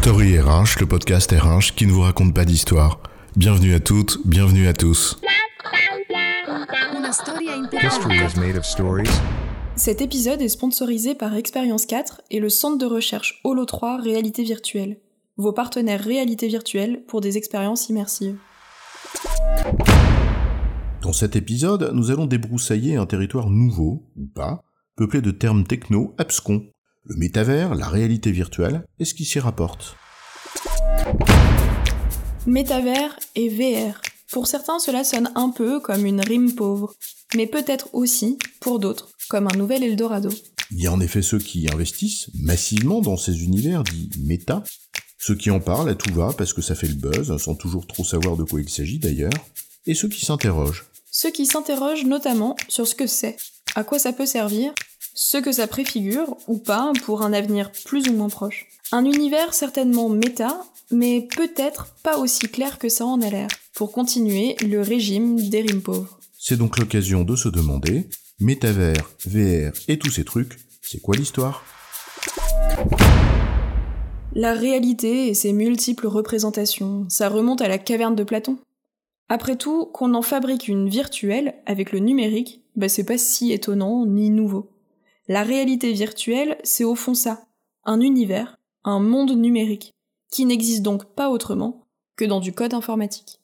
Story RH, le podcast RH qui ne vous raconte pas d'histoire. Bienvenue à toutes, bienvenue à tous. History is made of stories. Cet épisode est sponsorisé par Expérience 4 et le centre de recherche Holo 3 Réalité Virtuelle, vos partenaires réalité virtuelle pour des expériences immersives. Dans cet épisode, nous allons débroussailler un territoire nouveau, ou pas, peuplé de termes techno abscons. Le métavers, la réalité virtuelle, et ce qui s'y rapporte. Métavers et VR. Pour certains, cela sonne un peu comme une rime pauvre, mais peut-être aussi, pour d'autres, comme un nouvel Eldorado. Il y a en effet ceux qui investissent massivement dans ces univers dits méta, ceux qui en parlent à tout va parce que ça fait le buzz, sans toujours trop savoir de quoi il s'agit d'ailleurs, et ceux qui s'interrogent. Ceux qui s'interrogent notamment sur ce que c'est, à quoi ça peut servir, ce que ça préfigure ou pas pour un avenir plus ou moins proche. Un univers certainement méta, mais peut-être pas aussi clair que ça en a l'air, pour continuer le régime des rimes pauvres. C'est donc l'occasion de se demander, métavers, VR et tous ces trucs, c'est quoi l'histoire? La réalité et ses multiples représentations, ça remonte à la caverne de Platon. Après tout, qu'on en fabrique une virtuelle avec le numérique, bah c'est pas si étonnant ni nouveau. La réalité virtuelle, c'est au fond ça, un univers, un monde numérique, qui n'existe donc pas autrement que dans du code informatique.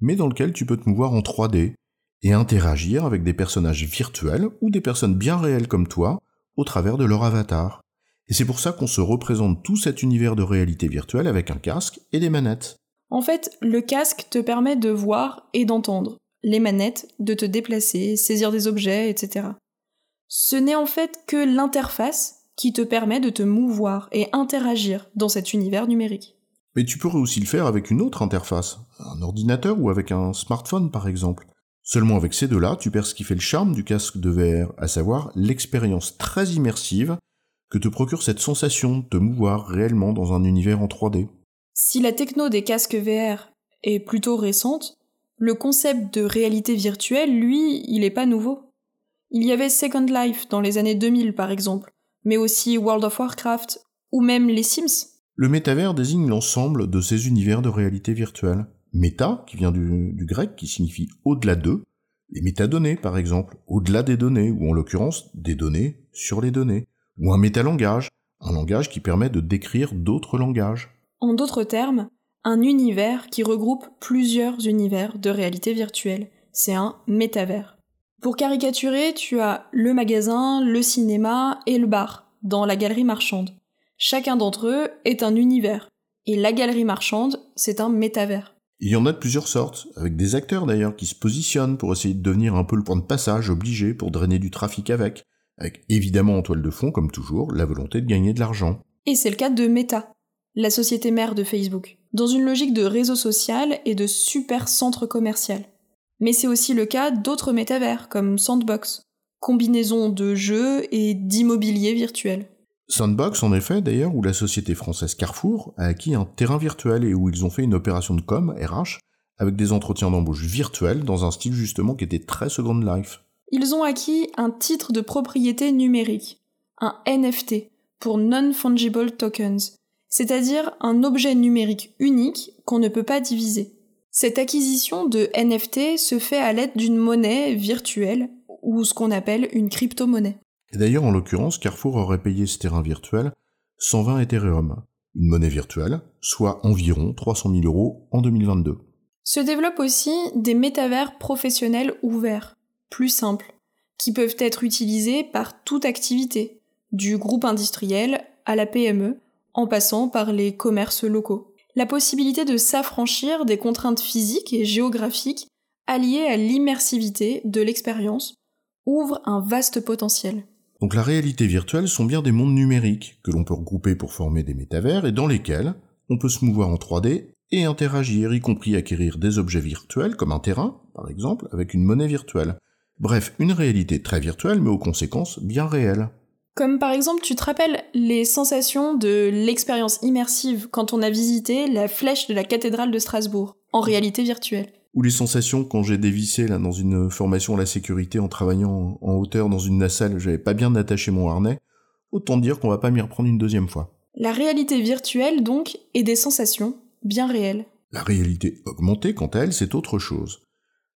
Mais dans lequel tu peux te mouvoir en 3D et interagir avec des personnages virtuels ou des personnes bien réelles comme toi au travers de leur avatar. Et c'est pour ça qu'on se représente tout cet univers de réalité virtuelle avec un casque et des manettes. En fait, le casque te permet de voir et d'entendre, les manettes de te déplacer, saisir des objets, etc. Ce n'est en fait que l'interface qui te permet de te mouvoir et interagir dans cet univers numérique. Mais tu pourrais aussi le faire avec une autre interface, un ordinateur ou avec un smartphone par exemple. Seulement avec ces deux-là, tu perds ce qui fait le charme du casque de VR, à savoir l'expérience très immersive que te procure cette sensation de te mouvoir réellement dans un univers en 3D. Si la techno des casques VR est plutôt récente, le concept de réalité virtuelle, lui, il est pas nouveau. Il y avait Second Life dans les années 2000 par exemple, mais aussi World of Warcraft, ou même les Sims. Le métavers désigne l'ensemble de ces univers de réalité virtuelle. Méta, qui vient du, du grec, qui signifie au-delà d'eux, les métadonnées par exemple, au-delà des données, ou en l'occurrence des données sur les données, ou un métalangage, un langage qui permet de décrire d'autres langages. En d'autres termes, un univers qui regroupe plusieurs univers de réalité virtuelle. C'est un métavers. Pour caricaturer, tu as le magasin, le cinéma et le bar dans la galerie marchande. Chacun d'entre eux est un univers. Et la galerie marchande, c'est un métavers. Il y en a de plusieurs sortes, avec des acteurs d'ailleurs qui se positionnent pour essayer de devenir un peu le point de passage obligé pour drainer du trafic avec, avec évidemment en toile de fond, comme toujours, la volonté de gagner de l'argent. Et c'est le cas de Meta, la société mère de Facebook, dans une logique de réseau social et de super centre commercial. Mais c'est aussi le cas d'autres métavers comme Sandbox, combinaison de jeux et d'immobilier virtuel. Sandbox, en effet, d'ailleurs, où la société française Carrefour a acquis un terrain virtuel et où ils ont fait une opération de com, RH, avec des entretiens d'embauche virtuels dans un style justement qui était très Second Life. Ils ont acquis un titre de propriété numérique, un NFT, pour Non-Fungible Tokens, c'est-à-dire un objet numérique unique qu'on ne peut pas diviser. Cette acquisition de NFT se fait à l'aide d'une monnaie virtuelle, ou ce qu'on appelle une crypto-monnaie. Et d'ailleurs, en l'occurrence, Carrefour aurait payé ce terrain virtuel 120 Ethereum, une monnaie virtuelle, soit environ 300 000 euros en 2022. Se développent aussi des métavers professionnels ouverts, plus simples, qui peuvent être utilisés par toute activité, du groupe industriel à la PME, en passant par les commerces locaux. La possibilité de s'affranchir des contraintes physiques et géographiques alliées à l'immersivité de l'expérience ouvre un vaste potentiel. Donc la réalité virtuelle sont bien des mondes numériques que l'on peut regrouper pour former des métavers et dans lesquels on peut se mouvoir en 3D et interagir, y compris acquérir des objets virtuels comme un terrain, par exemple, avec une monnaie virtuelle. Bref, une réalité très virtuelle mais aux conséquences bien réelles. Comme par exemple, tu te rappelles les sensations de l'expérience immersive quand on a visité la flèche de la cathédrale de Strasbourg, en réalité virtuelle. Ou les sensations quand j'ai dévissé là dans une formation à la sécurité en travaillant en hauteur dans une nacelle, j'avais pas bien attaché mon harnais. Autant dire qu'on va pas m'y reprendre une deuxième fois. La réalité virtuelle, donc, est des sensations bien réelles. La réalité augmentée, quant à elle, c'est autre chose.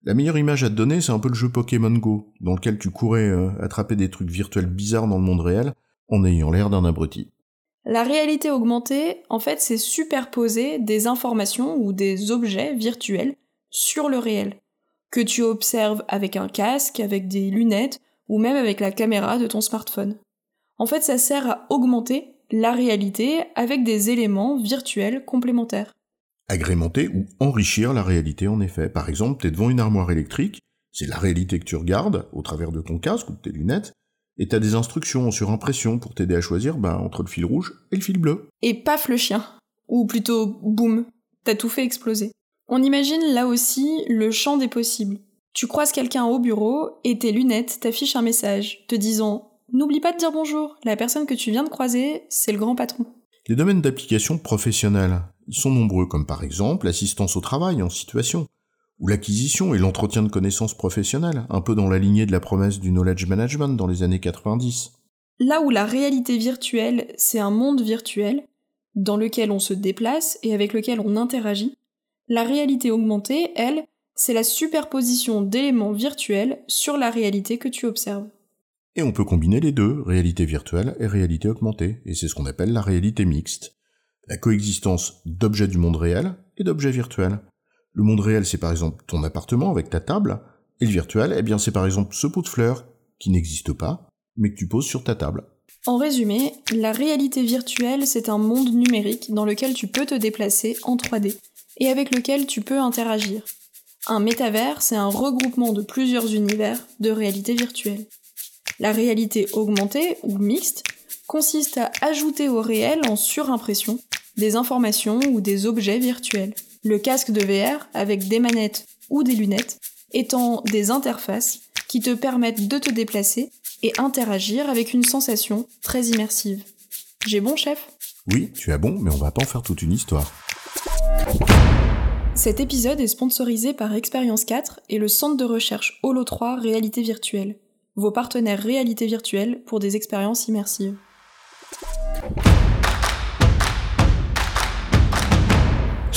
La meilleure image à te donner, c'est un peu le jeu Pokémon Go, dans lequel tu courais euh, attraper des trucs virtuels bizarres dans le monde réel, en ayant l'air d'un abruti. La réalité augmentée, en fait, c'est superposer des informations ou des objets virtuels sur le réel, que tu observes avec un casque, avec des lunettes, ou même avec la caméra de ton smartphone. En fait, ça sert à augmenter la réalité avec des éléments virtuels complémentaires. Agrémenter ou enrichir la réalité en effet. Par exemple, tu es devant une armoire électrique, c'est la réalité que tu regardes au travers de ton casque ou de tes lunettes, et t'as des instructions sur impression pour t'aider à choisir ben, entre le fil rouge et le fil bleu. Et paf le chien. Ou plutôt, boum, t'as tout fait exploser. On imagine là aussi le champ des possibles. Tu croises quelqu'un au bureau et tes lunettes t'affichent un message te disant N'oublie pas de dire bonjour, la personne que tu viens de croiser, c'est le grand patron. Les domaines d'application professionnels, ils sont nombreux, comme par exemple l'assistance au travail en situation, ou l'acquisition et l'entretien de connaissances professionnelles, un peu dans la lignée de la promesse du knowledge management dans les années 90. Là où la réalité virtuelle, c'est un monde virtuel, dans lequel on se déplace et avec lequel on interagit, la réalité augmentée, elle, c'est la superposition d'éléments virtuels sur la réalité que tu observes. Et on peut combiner les deux, réalité virtuelle et réalité augmentée, et c'est ce qu'on appelle la réalité mixte. La coexistence d'objets du monde réel et d'objets virtuels. Le monde réel, c'est par exemple ton appartement avec ta table, et le virtuel, eh bien c'est par exemple ce pot de fleurs qui n'existe pas, mais que tu poses sur ta table. En résumé, la réalité virtuelle, c'est un monde numérique dans lequel tu peux te déplacer en 3D et avec lequel tu peux interagir. Un métavers, c'est un regroupement de plusieurs univers de réalité virtuelle. La réalité augmentée ou mixte consiste à ajouter au réel en surimpression des informations ou des objets virtuels le casque de VR avec des manettes ou des lunettes étant des interfaces qui te permettent de te déplacer et interagir avec une sensation très immersive. J'ai bon, chef? Oui, tu as bon, mais on va pas en faire toute une histoire. Cet épisode est sponsorisé par Expérience 4 et le centre de recherche Holo 3 Réalité Virtuelle, vos partenaires réalité virtuelle pour des expériences immersives.